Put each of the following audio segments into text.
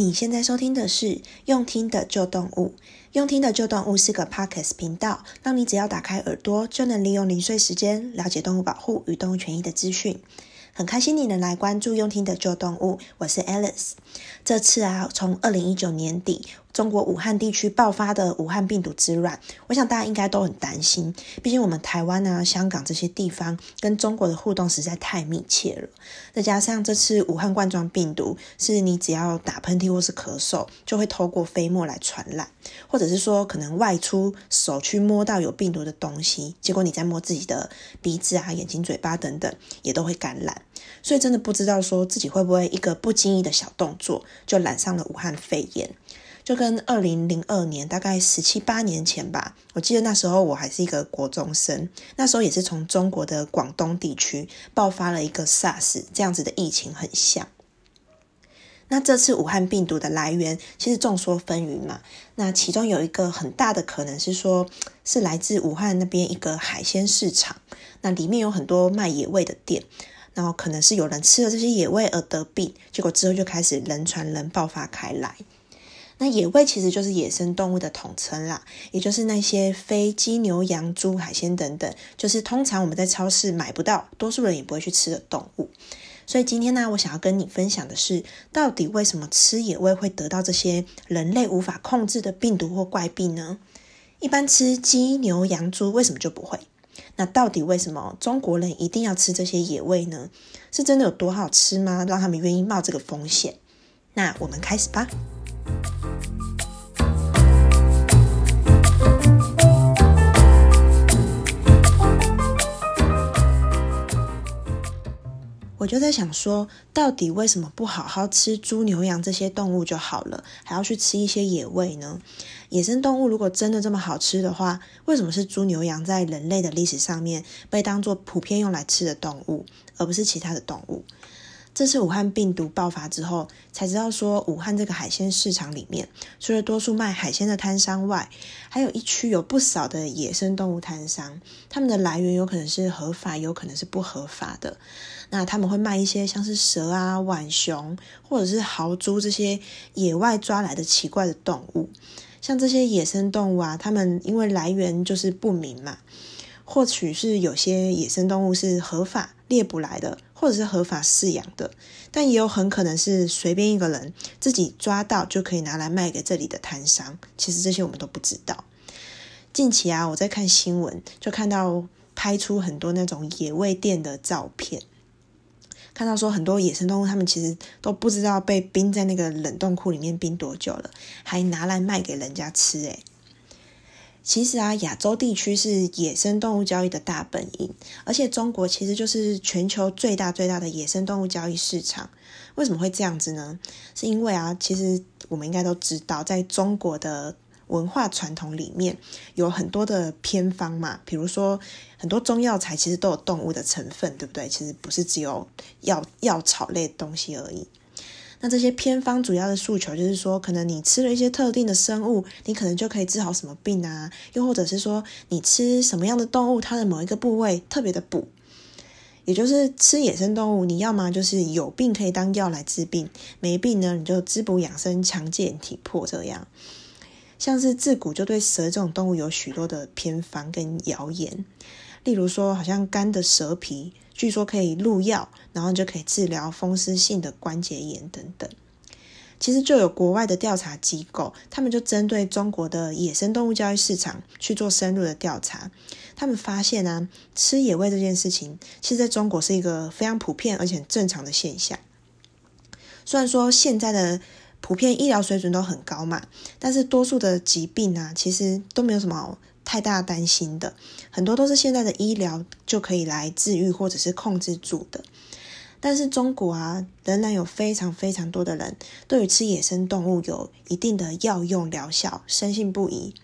你现在收听的是用听的旧动物，用听的旧动物是个 Podcast 频道，让你只要打开耳朵就能利用零碎时间了解动物保护与动物权益的资讯。很开心你能来关注用听的旧动物，我是 Alice。这次啊，从二零一九年底。中国武汉地区爆发的武汉病毒之乱，我想大家应该都很担心。毕竟我们台湾啊、香港这些地方跟中国的互动实在太密切了。再加上这次武汉冠状病毒，是你只要打喷嚏或是咳嗽，就会透过飞沫来传染，或者是说可能外出手去摸到有病毒的东西，结果你再摸自己的鼻子啊、眼睛、嘴巴等等，也都会感染。所以真的不知道说自己会不会一个不经意的小动作，就染上了武汉肺炎。就跟二零零二年，大概十七八年前吧，我记得那时候我还是一个国中生，那时候也是从中国的广东地区爆发了一个 SARS 这样子的疫情，很像。那这次武汉病毒的来源其实众说纷纭嘛，那其中有一个很大的可能是说，是来自武汉那边一个海鲜市场，那里面有很多卖野味的店，然后可能是有人吃了这些野味而得病，结果之后就开始人传人爆发开来。那野味其实就是野生动物的统称啦，也就是那些非鸡、牛、羊、猪、海鲜等等，就是通常我们在超市买不到，多数人也不会去吃的动物。所以今天呢，我想要跟你分享的是，到底为什么吃野味会得到这些人类无法控制的病毒或怪病呢？一般吃鸡、牛、羊、猪为什么就不会？那到底为什么中国人一定要吃这些野味呢？是真的有多好吃吗？让他们愿意冒这个风险？那我们开始吧。我就在想说，到底为什么不好好吃猪、牛、羊这些动物就好了，还要去吃一些野味呢？野生动物如果真的这么好吃的话，为什么是猪、牛、羊在人类的历史上面被当作普遍用来吃的动物，而不是其他的动物？这次武汉病毒爆发之后，才知道说，武汉这个海鲜市场里面，除了多数卖海鲜的摊商外，还有一区有不少的野生动物摊商，他们的来源有可能是合法，有可能是不合法的。那他们会卖一些像是蛇啊、浣熊或者是豪猪这些野外抓来的奇怪的动物。像这些野生动物啊，他们因为来源就是不明嘛，或许是有些野生动物是合法猎捕来的，或者是合法饲养的，但也有很可能是随便一个人自己抓到就可以拿来卖给这里的摊商。其实这些我们都不知道。近期啊，我在看新闻，就看到拍出很多那种野味店的照片。看到说很多野生动物，他们其实都不知道被冰在那个冷冻库里面冰多久了，还拿来卖给人家吃。诶，其实啊，亚洲地区是野生动物交易的大本营，而且中国其实就是全球最大最大的野生动物交易市场。为什么会这样子呢？是因为啊，其实我们应该都知道，在中国的。文化传统里面有很多的偏方嘛，比如说很多中药材其实都有动物的成分，对不对？其实不是只有药药草类的东西而已。那这些偏方主要的诉求就是说，可能你吃了一些特定的生物，你可能就可以治好什么病啊？又或者是说，你吃什么样的动物，它的某一个部位特别的补，也就是吃野生动物，你要么就是有病可以当药来治病，没病呢你就滋补养生、强健体魄这样。像是自古就对蛇这种动物有许多的偏方跟谣言，例如说，好像干的蛇皮，据说可以入药，然后就可以治疗风湿性的关节炎等等。其实就有国外的调查机构，他们就针对中国的野生动物交易市场去做深入的调查，他们发现啊，吃野味这件事情，其实在中国是一个非常普遍而且很正常的现象。虽然说现在的普遍医疗水准都很高嘛，但是多数的疾病啊，其实都没有什么太大担心的，很多都是现在的医疗就可以来治愈或者是控制住的。但是中国啊，仍然有非常非常多的人对于吃野生动物有一定的药用疗效，深信不疑。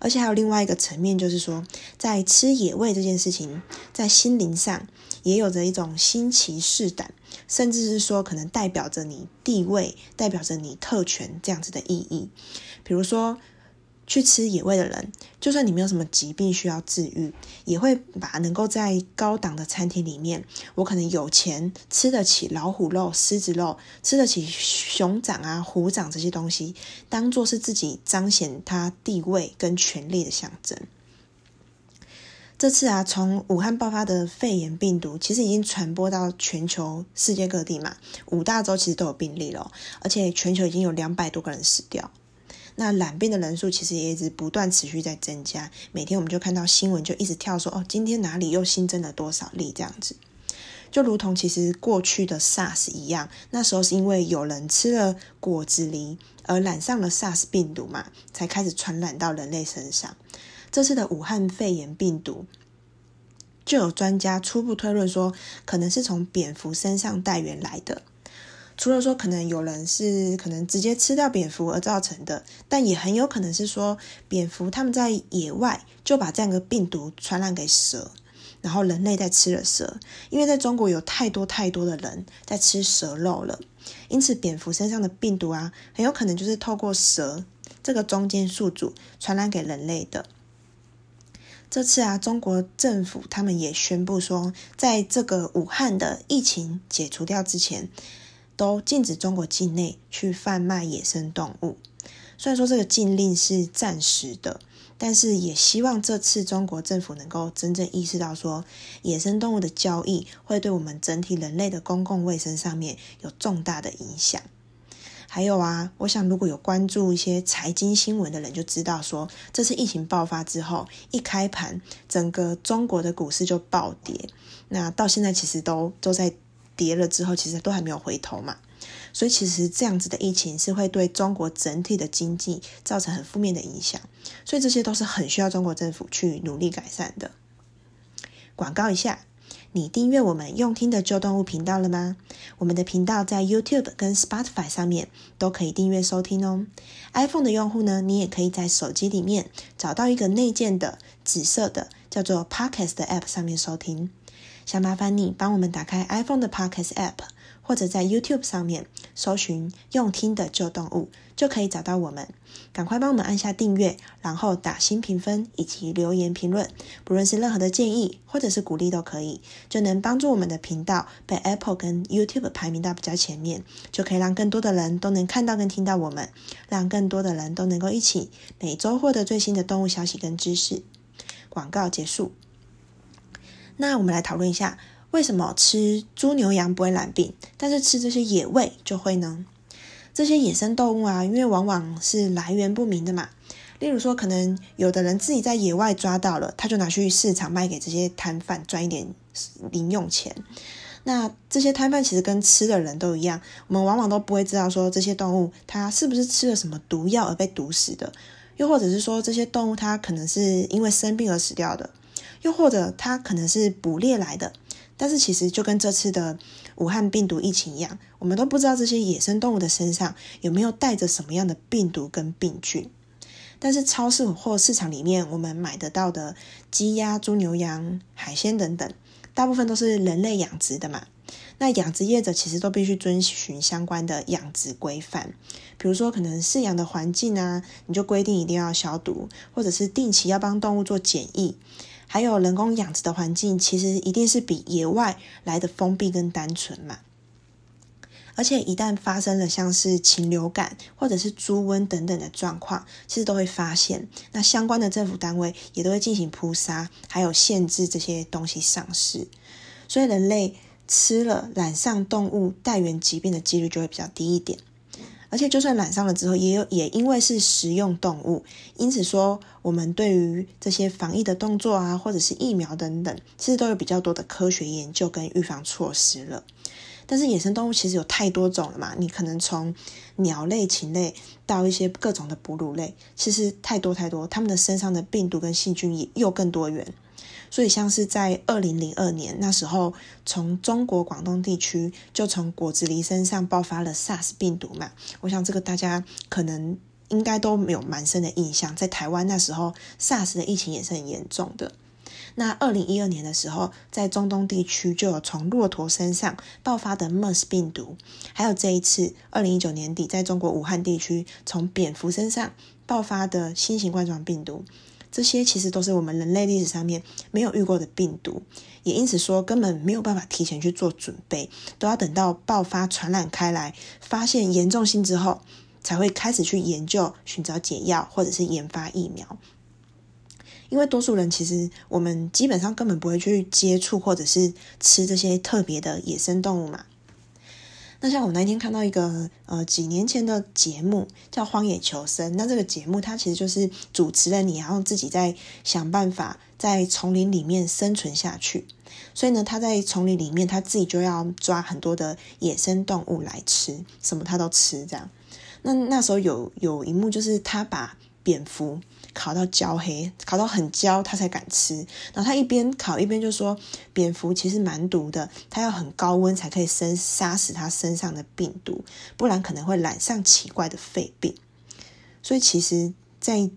而且还有另外一个层面，就是说，在吃野味这件事情，在心灵上也有着一种新奇试胆，甚至是说可能代表着你地位、代表着你特权这样子的意义。比如说，去吃野味的人，就算你没有什么疾病需要治愈，也会把能够在高档的餐厅里面，我可能有钱吃得起老虎肉、狮子肉，吃得起熊掌啊、虎掌这些东西，当做是自己彰显他地位跟权力的象征。这次啊，从武汉爆发的肺炎病毒，其实已经传播到全球世界各地嘛，五大洲其实都有病例了，而且全球已经有两百多个人死掉。那染病的人数其实也一直不断持续在增加，每天我们就看到新闻就一直跳说，哦，今天哪里又新增了多少例这样子，就如同其实过去的 SARS 一样，那时候是因为有人吃了果子狸而染上了 SARS 病毒嘛，才开始传染到人类身上。这次的武汉肺炎病毒，就有专家初步推论说，可能是从蝙蝠身上带源来的。除了说可能有人是可能直接吃掉蝙蝠而造成的，但也很有可能是说蝙蝠他们在野外就把这样的病毒传染给蛇，然后人类在吃了蛇，因为在中国有太多太多的人在吃蛇肉了，因此蝙蝠身上的病毒啊，很有可能就是透过蛇这个中间宿主传染给人类的。这次啊，中国政府他们也宣布说，在这个武汉的疫情解除掉之前。都禁止中国境内去贩卖野生动物。虽然说这个禁令是暂时的，但是也希望这次中国政府能够真正意识到，说野生动物的交易会对我们整体人类的公共卫生上面有重大的影响。还有啊，我想如果有关注一些财经新闻的人就知道，说这次疫情爆发之后，一开盘整个中国的股市就暴跌，那到现在其实都都在。跌了之后，其实都还没有回头嘛，所以其实这样子的疫情是会对中国整体的经济造成很负面的影响，所以这些都是很需要中国政府去努力改善的。广告一下，你订阅我们用听的旧动物频道了吗？我们的频道在 YouTube 跟 Spotify 上面都可以订阅收听哦。iPhone 的用户呢，你也可以在手机里面找到一个内建的紫色的叫做 Podcast 的 App 上面收听。想麻烦你帮我们打开 iPhone 的 Podcast App，或者在 YouTube 上面搜寻“用听的旧动物”，就可以找到我们。赶快帮我们按下订阅，然后打新评分以及留言评论，不论是任何的建议或者是鼓励都可以，就能帮助我们的频道被 Apple 跟 YouTube 排名到比较前面，就可以让更多的人都能看到跟听到我们，让更多的人都能够一起每周获得最新的动物消息跟知识。广告结束。那我们来讨论一下，为什么吃猪牛羊不会染病，但是吃这些野味就会呢？这些野生动物啊，因为往往是来源不明的嘛。例如说，可能有的人自己在野外抓到了，他就拿去市场卖给这些摊贩赚一点零用钱。那这些摊贩其实跟吃的人都一样，我们往往都不会知道说这些动物它是不是吃了什么毒药而被毒死的，又或者是说这些动物它可能是因为生病而死掉的。又或者它可能是捕猎来的，但是其实就跟这次的武汉病毒疫情一样，我们都不知道这些野生动物的身上有没有带着什么样的病毒跟病菌。但是超市或市场里面我们买得到的鸡鸭猪牛羊海鲜等等，大部分都是人类养殖的嘛。那养殖业者其实都必须遵循相关的养殖规范，比如说可能饲养的环境啊，你就规定一定要消毒，或者是定期要帮动物做检疫。还有人工养殖的环境，其实一定是比野外来的封闭跟单纯嘛。而且一旦发生了像是禽流感或者是猪瘟等等的状况，其实都会发现，那相关的政府单位也都会进行扑杀，还有限制这些东西上市。所以人类吃了染上动物带原疾病的几率就会比较低一点。而且，就算染上了之后，也有也因为是食用动物，因此说我们对于这些防疫的动作啊，或者是疫苗等等，其实都有比较多的科学研究跟预防措施了。但是野生动物其实有太多种了嘛，你可能从鸟类、禽类到一些各种的哺乳类，其实太多太多，它们的身上的病毒跟细菌也又更多元。所以，像是在二零零二年那时候，从中国广东地区就从果子狸身上爆发了 SARS 病毒嘛。我想这个大家可能应该都没有蛮深的印象。在台湾那时候，SARS 的疫情也是很严重的。那二零一二年的时候，在中东地区就有从骆驼身上爆发的 MERS 病毒，还有这一次二零一九年底在中国武汉地区从蝙蝠身上爆发的新型冠状病毒，这些其实都是我们人类历史上面没有遇过的病毒，也因此说根本没有办法提前去做准备，都要等到爆发传染开来，发现严重性之后，才会开始去研究、寻找解药或者是研发疫苗。因为多数人其实我们基本上根本不会去接触或者是吃这些特别的野生动物嘛。那像我那天看到一个呃几年前的节目叫《荒野求生》，那这个节目它其实就是主持人你然后自己在想办法在丛林里面生存下去。所以呢，他在丛林里面他自己就要抓很多的野生动物来吃，什么他都吃这样。那那时候有有一幕就是他把蝙蝠。烤到焦黑，烤到很焦，他才敢吃。然后他一边烤一边就说：“蝙蝠其实蛮毒的，它要很高温才可以生杀死它身上的病毒，不然可能会染上奇怪的肺病。”所以其实，在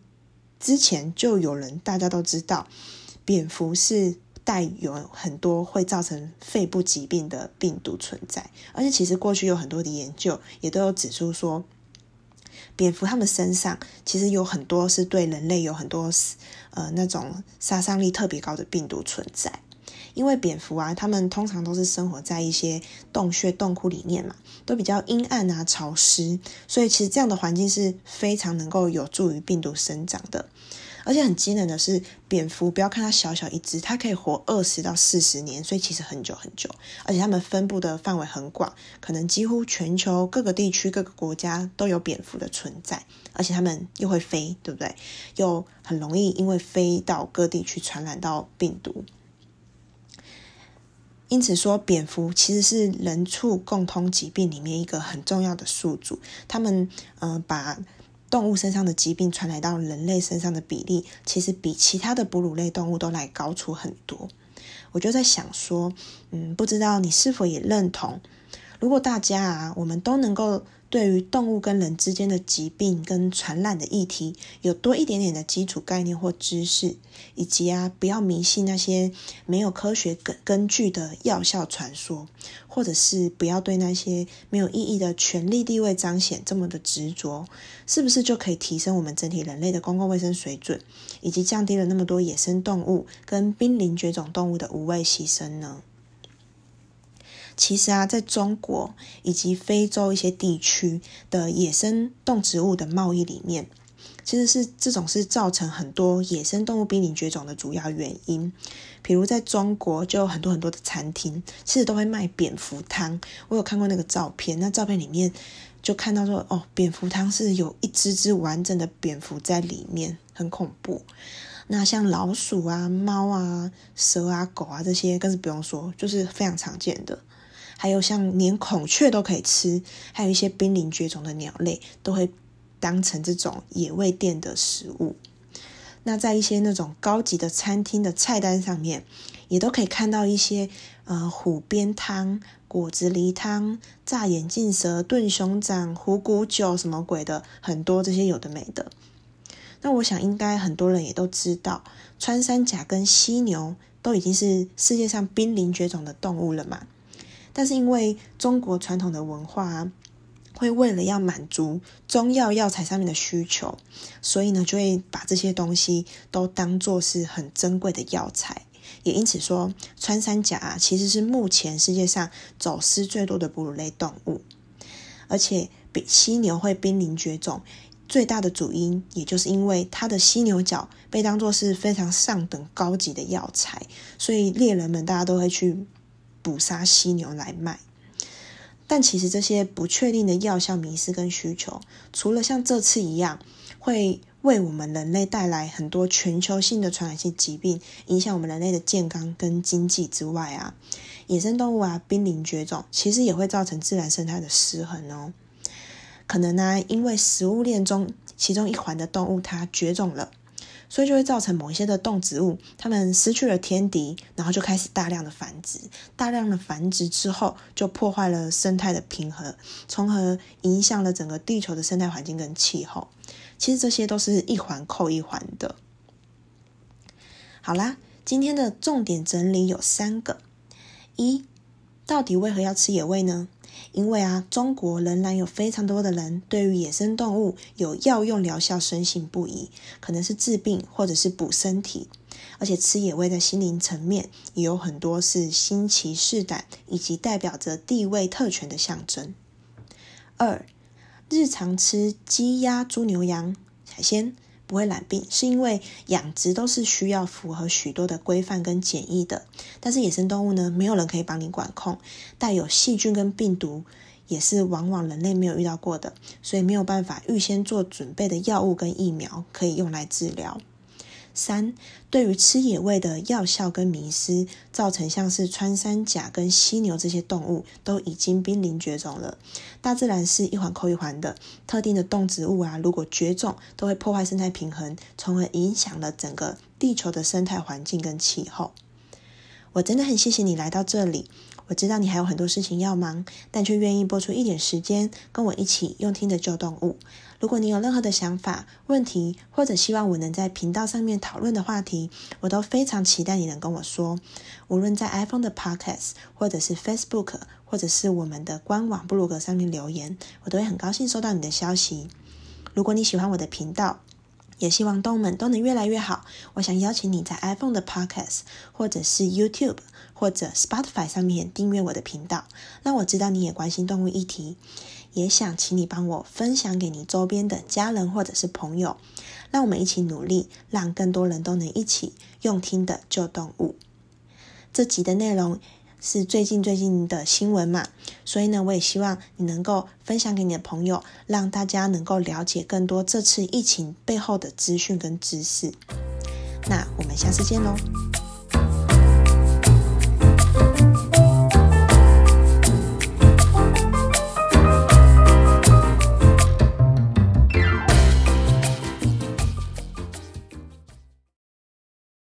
之前就有人大家都知道，蝙蝠是带有很多会造成肺部疾病的病毒存在，而且其实过去有很多的研究也都有指出说。蝙蝠它们身上其实有很多是对人类有很多呃那种杀伤力特别高的病毒存在，因为蝙蝠啊，它们通常都是生活在一些洞穴、洞窟里面嘛，都比较阴暗啊、潮湿，所以其实这样的环境是非常能够有助于病毒生长的。而且很惊人的是，蝙蝠不要看它小小一只，它可以活二十到四十年，所以其实很久很久。而且它们分布的范围很广，可能几乎全球各个地区、各个国家都有蝙蝠的存在。而且它们又会飞，对不对？又很容易因为飞到各地去传染到病毒。因此说，蝙蝠其实是人畜共通疾病里面一个很重要的宿主。他们呃把。动物身上的疾病传来到人类身上的比例，其实比其他的哺乳类动物都来高出很多。我就在想说，嗯，不知道你是否也认同？如果大家啊，我们都能够。对于动物跟人之间的疾病跟传染的议题，有多一点点的基础概念或知识，以及啊，不要迷信那些没有科学根根据的药效传说，或者是不要对那些没有意义的权力地位彰显这么的执着，是不是就可以提升我们整体人类的公共卫生水准，以及降低了那么多野生动物跟濒临绝种动物的无谓牺牲呢？其实啊，在中国以及非洲一些地区的野生动植物的贸易里面，其实是这种是造成很多野生动物濒临绝种的主要原因。比如在中国，就有很多很多的餐厅，其实都会卖蝙蝠汤。我有看过那个照片，那照片里面就看到说，哦，蝙蝠汤是有一只只完整的蝙蝠在里面，很恐怖。那像老鼠啊、猫啊、蛇啊、狗啊这些，更是不用说，就是非常常见的。还有像连孔雀都可以吃，还有一些濒临绝种的鸟类都会当成这种野味店的食物。那在一些那种高级的餐厅的菜单上面，也都可以看到一些呃虎鞭汤、果子狸汤、炸眼镜蛇、炖熊掌、虎骨酒什么鬼的，很多这些有的没的。那我想应该很多人也都知道，穿山甲跟犀牛都已经是世界上濒临绝种的动物了嘛。但是因为中国传统的文化会为了要满足中药药材上面的需求，所以呢就会把这些东西都当作是很珍贵的药材，也因此说穿山甲啊其实是目前世界上走私最多的哺乳类动物，而且比犀牛会濒临绝种最大的主因，也就是因为它的犀牛角被当作是非常上等高级的药材，所以猎人们大家都会去。捕杀犀牛来卖，但其实这些不确定的药效迷失跟需求，除了像这次一样会为我们人类带来很多全球性的传染性疾病，影响我们人类的健康跟经济之外啊，野生动物啊濒临绝种，其实也会造成自然生态的失衡哦。可能呢、因为食物链中其中一环的动物它绝种了。所以就会造成某一些的动植物，它们失去了天敌，然后就开始大量的繁殖。大量的繁殖之后，就破坏了生态的平衡，从而影响了整个地球的生态环境跟气候。其实这些都是一环扣一环的。好啦，今天的重点整理有三个：一，到底为何要吃野味呢？因为啊，中国仍然有非常多的人对于野生动物有药用疗效深信不疑，可能是治病或者是补身体，而且吃野味在心灵层面也有很多是新奇试胆以及代表着地位特权的象征。二，日常吃鸡鸭猪牛羊海鲜。不会染病，是因为养殖都是需要符合许多的规范跟检疫的。但是野生动物呢，没有人可以帮你管控，带有细菌跟病毒，也是往往人类没有遇到过的，所以没有办法预先做准备的药物跟疫苗可以用来治疗。三，对于吃野味的药效跟迷失，造成像是穿山甲跟犀牛这些动物都已经濒临绝种了。大自然是一环扣一环的，特定的动植物啊，如果绝种，都会破坏生态平衡，从而影响了整个地球的生态环境跟气候。我真的很谢谢你来到这里。我知道你还有很多事情要忙，但却愿意拨出一点时间跟我一起用听的救动物。如果你有任何的想法、问题，或者希望我能在频道上面讨论的话题，我都非常期待你能跟我说。无论在 iPhone 的 Podcast，或者是 Facebook，或者是我们的官网部落格上面留言，我都会很高兴收到你的消息。如果你喜欢我的频道，也希望动物们都能越来越好。我想邀请你在 iPhone 的 Podcast，或者是 YouTube。或者 Spotify 上面订阅我的频道，让我知道你也关心动物议题，也想请你帮我分享给你周边的家人或者是朋友，让我们一起努力，让更多人都能一起用听的救动物。这集的内容是最近最近的新闻嘛，所以呢，我也希望你能够分享给你的朋友，让大家能够了解更多这次疫情背后的资讯跟知识。那我们下次见喽。